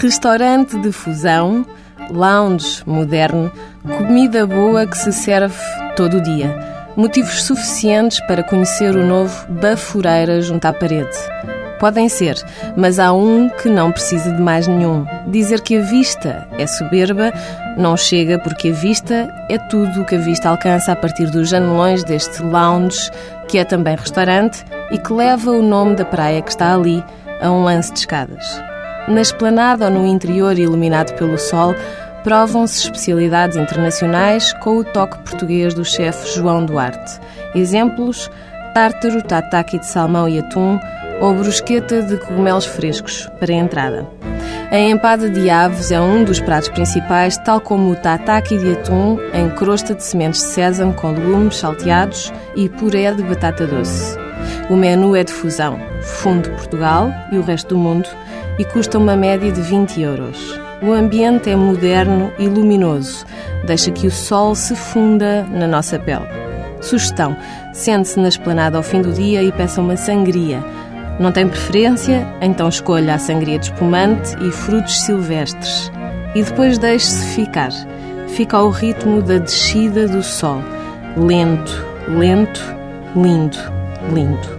Restaurante de fusão, lounge moderno, comida boa que se serve todo o dia. Motivos suficientes para conhecer o novo Bafureira junto à parede. Podem ser, mas há um que não precisa de mais nenhum. Dizer que a vista é soberba não chega porque a vista é tudo o que a vista alcança a partir dos janelões deste lounge, que é também restaurante e que leva o nome da praia que está ali, a um lance de escadas. Na esplanada ou no interior iluminado pelo sol, provam-se especialidades internacionais com o toque português do chefe João Duarte. Exemplos: tártaro, tataki de salmão e atum, ou brusqueta de cogumelos frescos, para a entrada. A empada de aves é um dos pratos principais, tal como o tataki de atum em crosta de sementes de sésamo com legumes salteados e puré de batata doce. O menu é de fusão, fundo Portugal e o resto do mundo, e custa uma média de 20 euros. O ambiente é moderno e luminoso, deixa que o sol se funda na nossa pele. Sugestão: sente-se na esplanada ao fim do dia e peça uma sangria não tem preferência? Então escolha a sangria de espumante e frutos silvestres. E depois deixe-se ficar. Fica ao ritmo da descida do sol. Lento, lento, lindo, lindo.